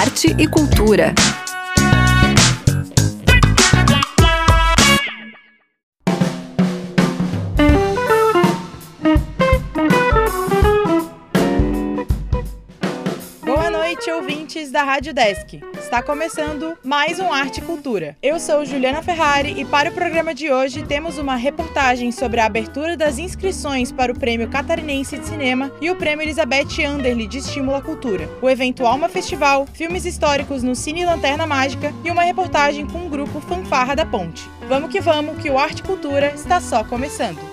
arte e cultura. Ouvintes da Rádio Desk. Está começando mais um Arte e Cultura. Eu sou Juliana Ferrari e para o programa de hoje temos uma reportagem sobre a abertura das inscrições para o Prêmio Catarinense de Cinema e o Prêmio Elizabeth Anderle de Estímulo à Cultura, o evento Alma Festival, filmes históricos no Cine Lanterna Mágica e uma reportagem com o grupo Fanfarra da Ponte. Vamos que vamos, que o Arte e Cultura está só começando.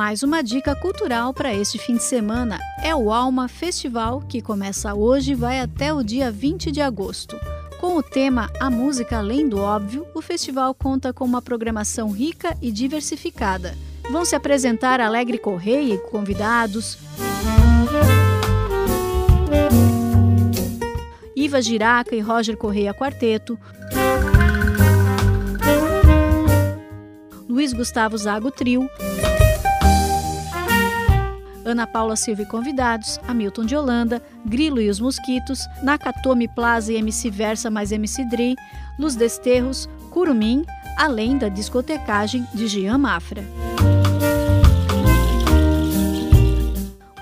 Mais uma dica cultural para este fim de semana é o Alma Festival, que começa hoje e vai até o dia 20 de agosto. Com o tema A Música Além do Óbvio, o festival conta com uma programação rica e diversificada. Vão se apresentar Alegre Correia e convidados, Iva Giraca e Roger Correia Quarteto, Luiz Gustavo Zago Trio, Ana Paula Silva e convidados, Hamilton de Holanda, Grilo e os Mosquitos, Nakatomi Plaza e MC Versa mais MC Dri, Luz Desterros, Curumim, além da discotecagem de Jean Mafra.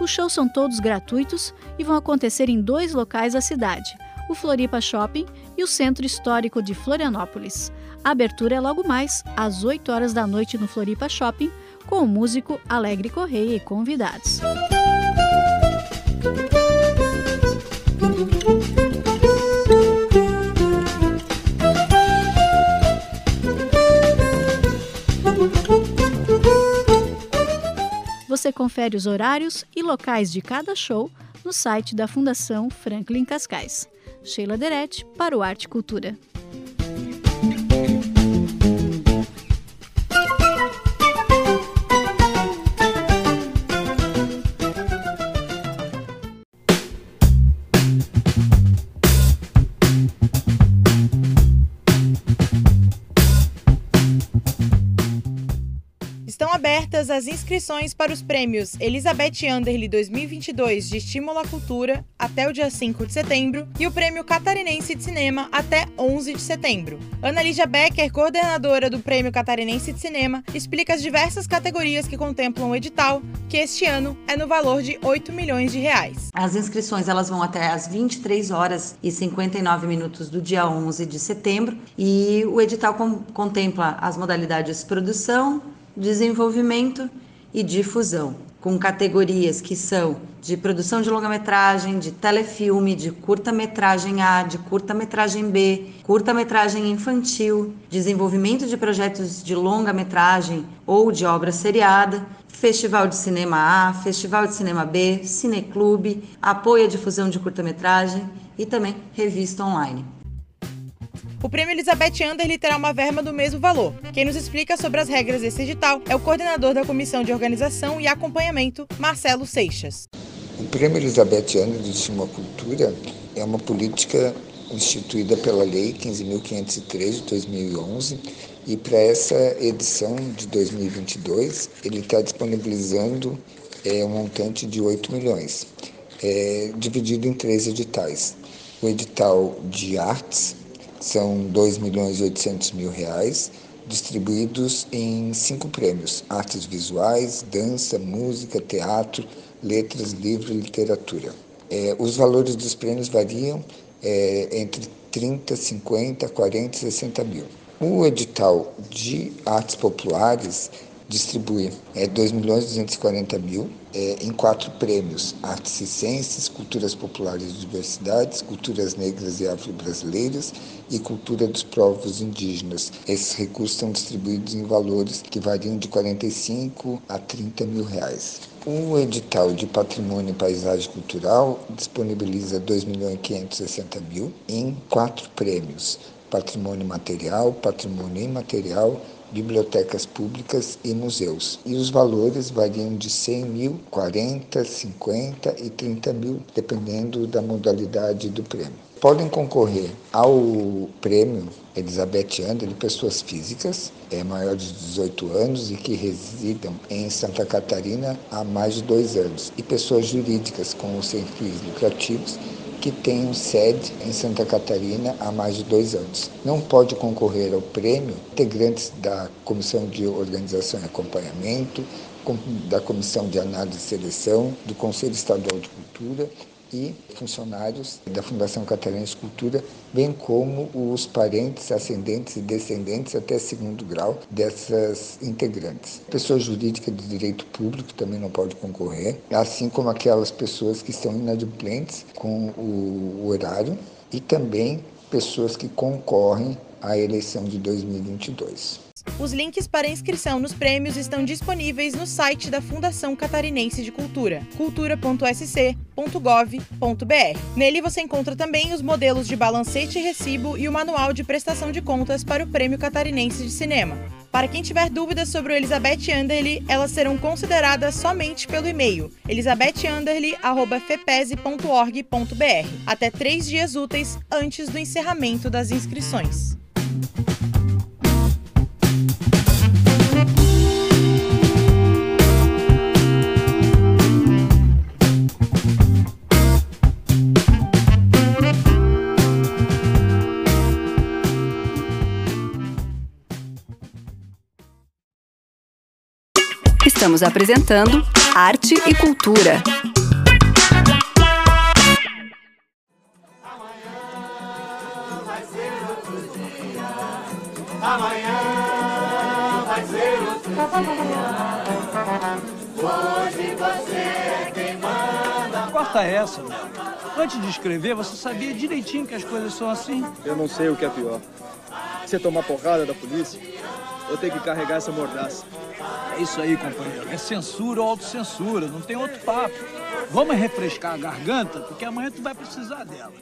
Os shows são todos gratuitos e vão acontecer em dois locais da cidade, o Floripa Shopping e o Centro Histórico de Florianópolis. A abertura é logo mais, às 8 horas da noite no Floripa Shopping, com o músico Alegre Correia e convidados. Você confere os horários e locais de cada show no site da Fundação Franklin Cascais. Sheila Derete para o Arte Cultura. Abertas as inscrições para os prêmios Elizabeth Anderle 2022 de Estímulo à Cultura até o dia 5 de setembro e o Prêmio Catarinense de Cinema até 11 de setembro. Ana Lígia Becker, coordenadora do Prêmio Catarinense de Cinema, explica as diversas categorias que contemplam o edital, que este ano é no valor de 8 milhões de reais. As inscrições elas vão até às 23 horas e 59 minutos do dia 11 de setembro e o edital contempla as modalidades produção, desenvolvimento e difusão, com categorias que são de produção de longa-metragem, de telefilme, de curta-metragem A, de curta-metragem B, curta-metragem infantil, desenvolvimento de projetos de longa-metragem ou de obra seriada, Festival de Cinema A, Festival de Cinema B, Cineclube, apoio à difusão de curta-metragem e também revista online. O prêmio Elizabeth Anderle terá uma verba do mesmo valor. Quem nos explica sobre as regras desse edital é o coordenador da Comissão de Organização e Acompanhamento, Marcelo Seixas. O prêmio Elizabeth Anderle de à Cultura é uma política instituída pela Lei 15.503 de 2011 e para essa edição de 2022 ele está disponibilizando é, um montante de 8 milhões, é, dividido em três editais. O edital de artes, são 2 milhões e 800 mil reais, distribuídos em cinco prêmios: artes visuais, dança, música, teatro, letras, livro e literatura. É, os valores dos prêmios variam é, entre 30, 50, 40 e 60 mil. O edital de artes populares distribui é, 2 milhões 240 mil é, em quatro prêmios: artes ciências, culturas populares e diversidades, culturas negras e afro-brasileiras e cultura dos povos indígenas. Esses recursos são distribuídos em valores que variam de 45 a 30 mil reais. O edital de Patrimônio e Paisagem Cultural disponibiliza 2 milhões e 560 mil em quatro prêmios: patrimônio material, patrimônio imaterial, bibliotecas públicas e museus. E os valores variam de 100 mil, 40, 50 e 30 mil, dependendo da modalidade do prêmio. Podem concorrer ao prêmio Elizabeth Anderle pessoas físicas é, maiores de 18 anos e que residam em Santa Catarina há mais de dois anos, e pessoas jurídicas com sem fins lucrativos que tenham sede em Santa Catarina há mais de dois anos. Não pode concorrer ao prêmio integrantes da Comissão de Organização e Acompanhamento, da Comissão de Análise e Seleção, do Conselho Estadual de Cultura e funcionários da Fundação Catarinense Cultura, bem como os parentes, ascendentes e descendentes até segundo grau dessas integrantes. Pessoa jurídica de direito público também não pode concorrer, assim como aquelas pessoas que estão inadimplentes com o horário e também pessoas que concorrem à eleição de 2022. Os links para inscrição nos prêmios estão disponíveis no site da Fundação Catarinense de Cultura, cultura.sc.gov.br. Nele você encontra também os modelos de balancete e recibo e o manual de prestação de contas para o Prêmio Catarinense de Cinema. Para quem tiver dúvidas sobre o Elizabeth Anderle, elas serão consideradas somente pelo e-mail elisabetanderle.fepese.org.br até três dias úteis antes do encerramento das inscrições. Estamos apresentando Arte e Cultura. Amanhã vai ser outro dia. Hoje você é quem manda. Corta essa, meu. Antes de escrever, você sabia direitinho que as coisas são assim? Eu não sei o que é pior. Você tomar porrada da polícia ou ter que carregar essa mordaça. É isso aí, companheiro. É censura ou autocensura, não tem outro papo. Vamos refrescar a garganta, porque amanhã tu vai precisar dela.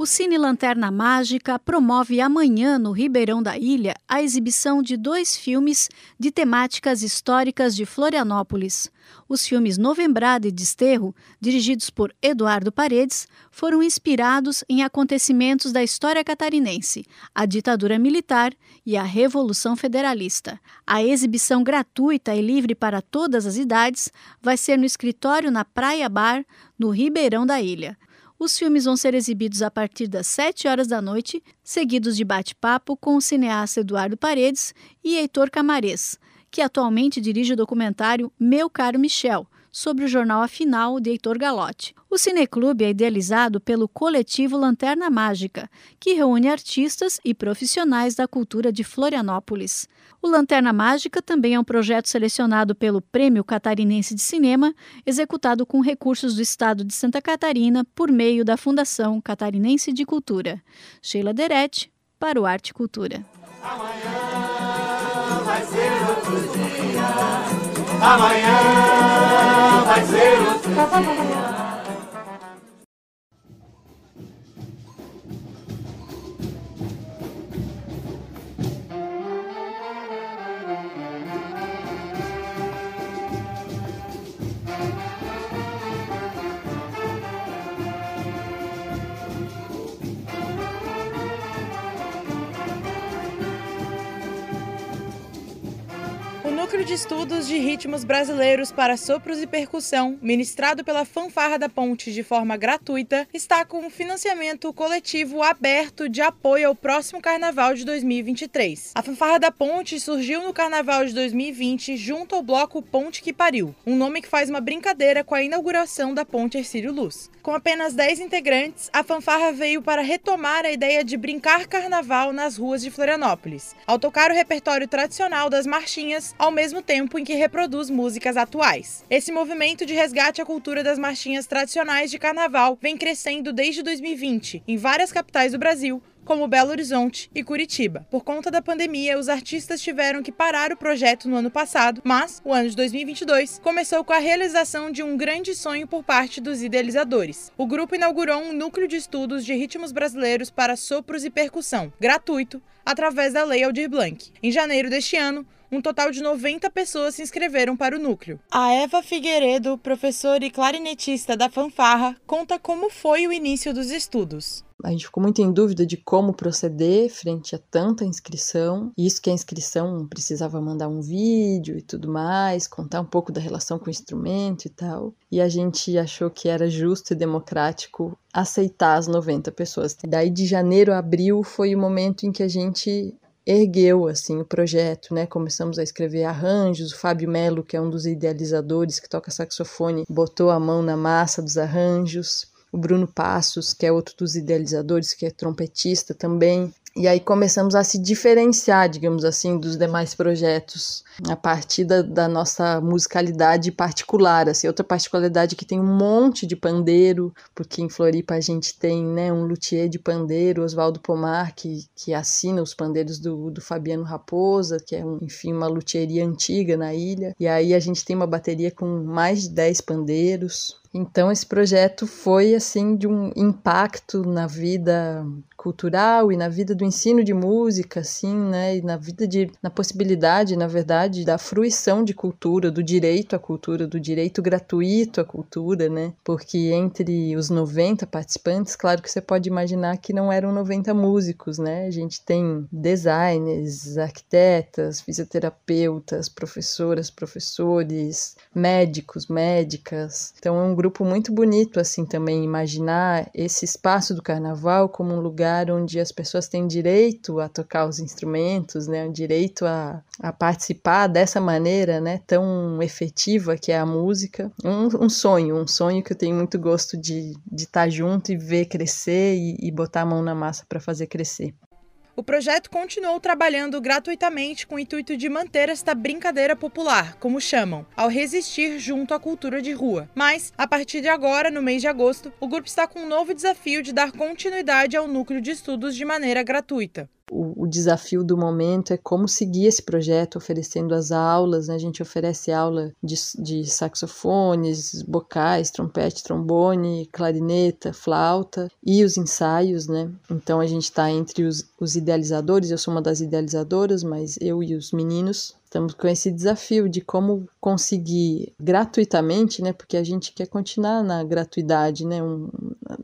O Cine Lanterna Mágica promove amanhã no Ribeirão da Ilha a exibição de dois filmes de temáticas históricas de Florianópolis. Os filmes Novembrada e Desterro, dirigidos por Eduardo Paredes, foram inspirados em acontecimentos da história catarinense, a ditadura militar e a Revolução Federalista. A exibição gratuita e livre para todas as idades vai ser no escritório na Praia Bar, no Ribeirão da Ilha. Os filmes vão ser exibidos a partir das 7 horas da noite, seguidos de bate-papo com o cineasta Eduardo Paredes e Heitor Camarês, que atualmente dirige o documentário Meu Caro Michel, sobre o jornal Afinal de Heitor Galotti. O Cineclube é idealizado pelo coletivo Lanterna Mágica, que reúne artistas e profissionais da cultura de Florianópolis. O Lanterna Mágica também é um projeto selecionado pelo Prêmio Catarinense de Cinema, executado com recursos do Estado de Santa Catarina por meio da Fundação Catarinense de Cultura. Sheila Deretti, para o Arte Cultura. Amanhã vai ser outro dia. Amanhã vai ser outro dia. De Estudos de Ritmos Brasileiros para Sopros e Percussão, ministrado pela Fanfarra da Ponte de forma gratuita, está com um financiamento coletivo aberto de apoio ao próximo Carnaval de 2023. A Fanfarra da Ponte surgiu no Carnaval de 2020 junto ao bloco Ponte que Pariu, um nome que faz uma brincadeira com a inauguração da Ponte Ercílio Luz. Com apenas 10 integrantes, a fanfarra veio para retomar a ideia de brincar carnaval nas ruas de Florianópolis, ao tocar o repertório tradicional das marchinhas, ao mesmo tempo em que reproduz músicas atuais. Esse movimento de resgate à cultura das marchinhas tradicionais de carnaval vem crescendo desde 2020 em várias capitais do Brasil, como Belo Horizonte e Curitiba. Por conta da pandemia, os artistas tiveram que parar o projeto no ano passado, mas o ano de 2022 começou com a realização de um grande sonho por parte dos idealizadores. O grupo inaugurou um núcleo de estudos de ritmos brasileiros para sopros e percussão, gratuito, através da Lei Aldir Blanc. Em janeiro deste ano, um total de 90 pessoas se inscreveram para o núcleo. A Eva Figueiredo, professora e clarinetista da fanfarra, conta como foi o início dos estudos. A gente ficou muito em dúvida de como proceder frente a tanta inscrição. Isso que a inscrição precisava mandar um vídeo e tudo mais, contar um pouco da relação com o instrumento e tal. E a gente achou que era justo e democrático aceitar as 90 pessoas. Daí de janeiro a abril foi o momento em que a gente ergueu assim o projeto, né? Começamos a escrever arranjos. O Fábio Melo, que é um dos idealizadores que toca saxofone, botou a mão na massa dos arranjos. O Bruno Passos, que é outro dos idealizadores, que é trompetista também, e aí começamos a se diferenciar, digamos assim, dos demais projetos, a partir da, da, nossa musicalidade particular. Assim, outra particularidade é que tem um monte de pandeiro, porque em Floripa a gente tem né, um luthier de pandeiro, Oswaldo Pomar, que, que assina os pandeiros do, do Fabiano Raposa, que é, um, enfim, uma luthieria antiga na ilha. E aí a gente tem uma bateria com mais de 10 pandeiros. Então esse projeto foi assim de um impacto na vida cultural e na vida do ensino de música, assim, né, e na vida de na possibilidade, na verdade, da fruição de cultura, do direito à cultura, do direito gratuito à cultura, né? Porque entre os 90 participantes, claro que você pode imaginar que não eram 90 músicos, né? A gente tem designers, arquitetas, fisioterapeutas, professoras, professores, médicos, médicas. Então é um grupo muito bonito assim também imaginar esse espaço do carnaval como um lugar onde as pessoas têm direito a tocar os instrumentos, né, o direito a, a participar dessa maneira, né, tão efetiva que é a música. Um, um sonho, um sonho que eu tenho muito gosto de estar tá junto e ver crescer e, e botar a mão na massa para fazer crescer. O projeto continuou trabalhando gratuitamente com o intuito de manter esta brincadeira popular, como chamam, ao resistir junto à cultura de rua. Mas, a partir de agora, no mês de agosto, o grupo está com um novo desafio de dar continuidade ao núcleo de estudos de maneira gratuita o, o, desafio do momento é como seguir esse projeto oferecendo as aulas. Né? A gente oferece aula de, de saxofones, bocais, trompete, trombone, clarineta, flauta e os ensaios. Né? Então a gente está entre os, os idealizadores, eu sou uma das idealizadoras, mas eu e os meninos Estamos com esse desafio de como conseguir gratuitamente, né? Porque a gente quer continuar na gratuidade, né? Um,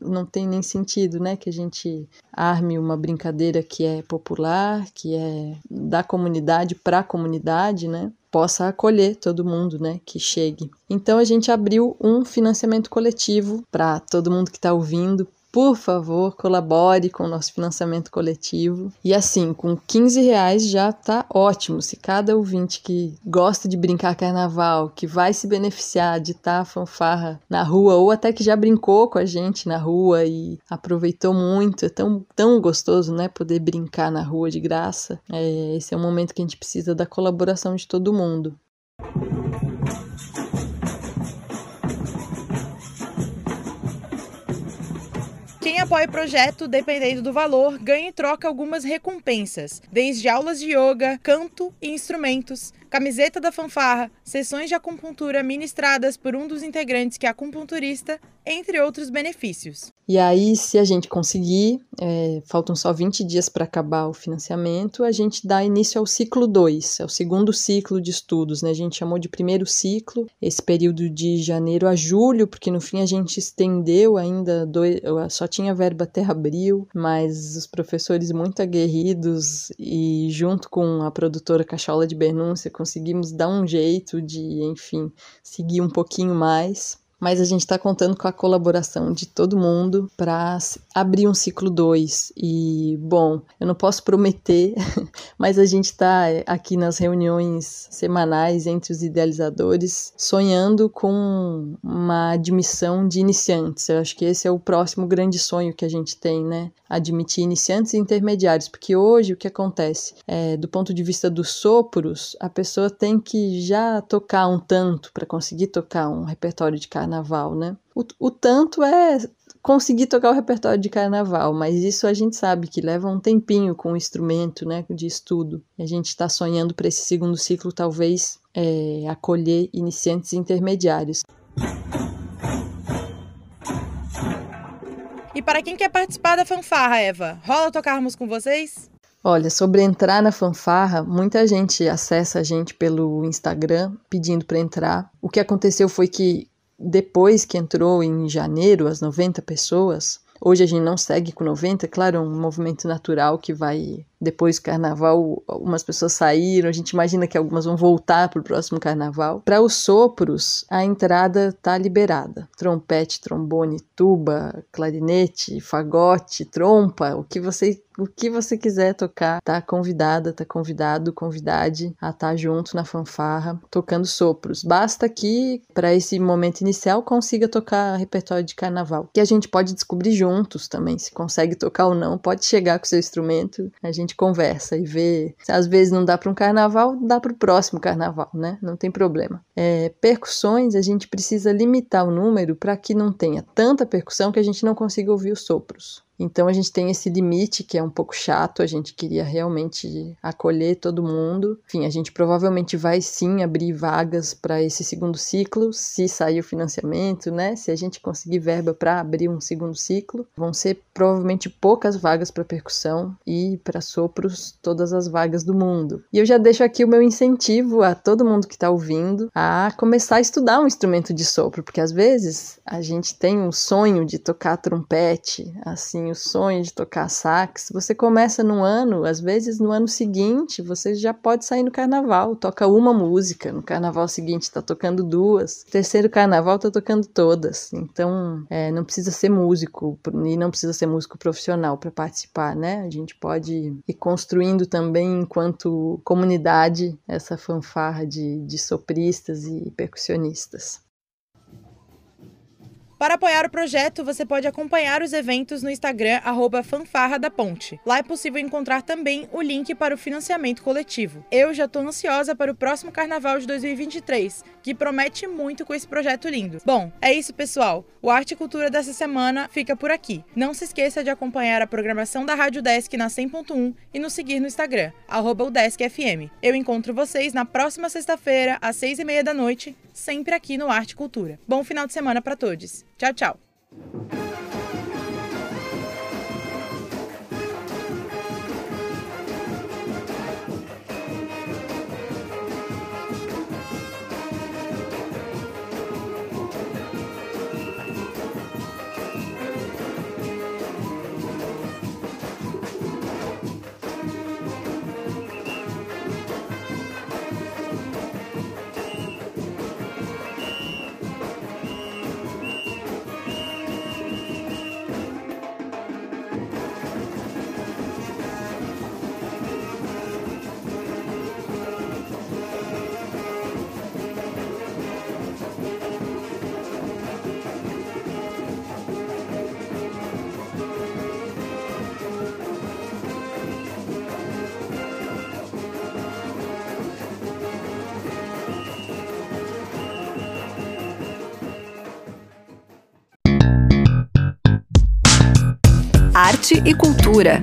não tem nem sentido, né? Que a gente arme uma brincadeira que é popular, que é da comunidade para a comunidade, né? Possa acolher todo mundo, né? Que chegue. Então a gente abriu um financiamento coletivo para todo mundo que está ouvindo, por favor, colabore com o nosso financiamento coletivo. E assim, com 15 reais já tá ótimo. Se cada ouvinte que gosta de brincar carnaval, que vai se beneficiar de estar tá fanfarra na rua, ou até que já brincou com a gente na rua e aproveitou muito, é tão, tão gostoso, né? Poder brincar na rua de graça. É, esse é um momento que a gente precisa da colaboração de todo mundo. Quem apoia o projeto, dependendo do valor, ganha e troca algumas recompensas, desde aulas de yoga, canto e instrumentos, camiseta da fanfarra, sessões de acupuntura ministradas por um dos integrantes que é acupunturista, entre outros benefícios. E aí, se a gente conseguir, é, faltam só 20 dias para acabar o financiamento, a gente dá início ao ciclo 2, é o segundo ciclo de estudos, né? A gente chamou de primeiro ciclo, esse período de janeiro a julho, porque no fim a gente estendeu ainda, dois, só tinha verba até abril, mas os professores muito aguerridos e junto com a produtora Cachola de Bernúncia conseguimos dar um jeito de, enfim, seguir um pouquinho mais mas a gente está contando com a colaboração de todo mundo para abrir um ciclo 2. E, bom, eu não posso prometer, mas a gente está aqui nas reuniões semanais entre os idealizadores sonhando com uma admissão de iniciantes. Eu acho que esse é o próximo grande sonho que a gente tem, né? Admitir iniciantes e intermediários, porque hoje o que acontece? É, do ponto de vista dos sopros, a pessoa tem que já tocar um tanto para conseguir tocar um repertório de carnaval carnaval, né? O, o tanto é conseguir tocar o repertório de carnaval, mas isso a gente sabe que leva um tempinho com o instrumento, né, de estudo. A gente está sonhando para esse segundo ciclo, talvez, é, acolher iniciantes intermediários. E para quem quer participar da fanfarra, Eva, rola tocarmos com vocês? Olha, sobre entrar na fanfarra, muita gente acessa a gente pelo Instagram pedindo para entrar. O que aconteceu foi que depois que entrou em janeiro as 90 pessoas, hoje a gente não segue com 90, claro, é um movimento natural que vai depois do carnaval, algumas pessoas saíram, a gente imagina que algumas vão voltar para o próximo carnaval. Para os sopros, a entrada está liberada. Trompete, trombone, tuba, clarinete, fagote, trompa, o que você o que você quiser tocar, tá convidada, tá convidado, convidade a estar tá junto na fanfarra, tocando sopros. Basta que para esse momento inicial consiga tocar repertório de carnaval, que a gente pode descobrir juntos também, se consegue tocar ou não, pode chegar com seu instrumento, a gente gente conversa e vê. Se às vezes não dá para um carnaval, dá para o próximo carnaval, né? Não tem problema. É, percussões, a gente precisa limitar o número para que não tenha tanta percussão que a gente não consiga ouvir os sopros. Então a gente tem esse limite que é um pouco chato, a gente queria realmente acolher todo mundo. Enfim, a gente provavelmente vai sim abrir vagas para esse segundo ciclo, se sair o financiamento, né? Se a gente conseguir verba para abrir um segundo ciclo, vão ser provavelmente poucas vagas para percussão e para sopros todas as vagas do mundo. E eu já deixo aqui o meu incentivo a todo mundo que está ouvindo a começar a estudar um instrumento de sopro, porque às vezes a gente tem um sonho de tocar trompete, assim o sonho de tocar sax, você começa num ano, às vezes no ano seguinte você já pode sair no carnaval, toca uma música, no carnaval seguinte está tocando duas, terceiro carnaval está tocando todas. Então, é, não precisa ser músico e não precisa ser músico profissional para participar, né? A gente pode ir construindo também enquanto comunidade essa fanfarra de, de sopristas e percussionistas. Para apoiar o projeto, você pode acompanhar os eventos no Instagram Fanfarra da Ponte. Lá é possível encontrar também o link para o financiamento coletivo. Eu já estou ansiosa para o próximo carnaval de 2023, que promete muito com esse projeto lindo. Bom, é isso, pessoal. O Arte e Cultura dessa semana fica por aqui. Não se esqueça de acompanhar a programação da Rádio Desk na 100.1 e nos seguir no Instagram, arroba Eu encontro vocês na próxima sexta-feira, às seis e meia da noite, sempre aqui no Arte e Cultura. Bom final de semana para todos. Tchau, tchau. E cultura.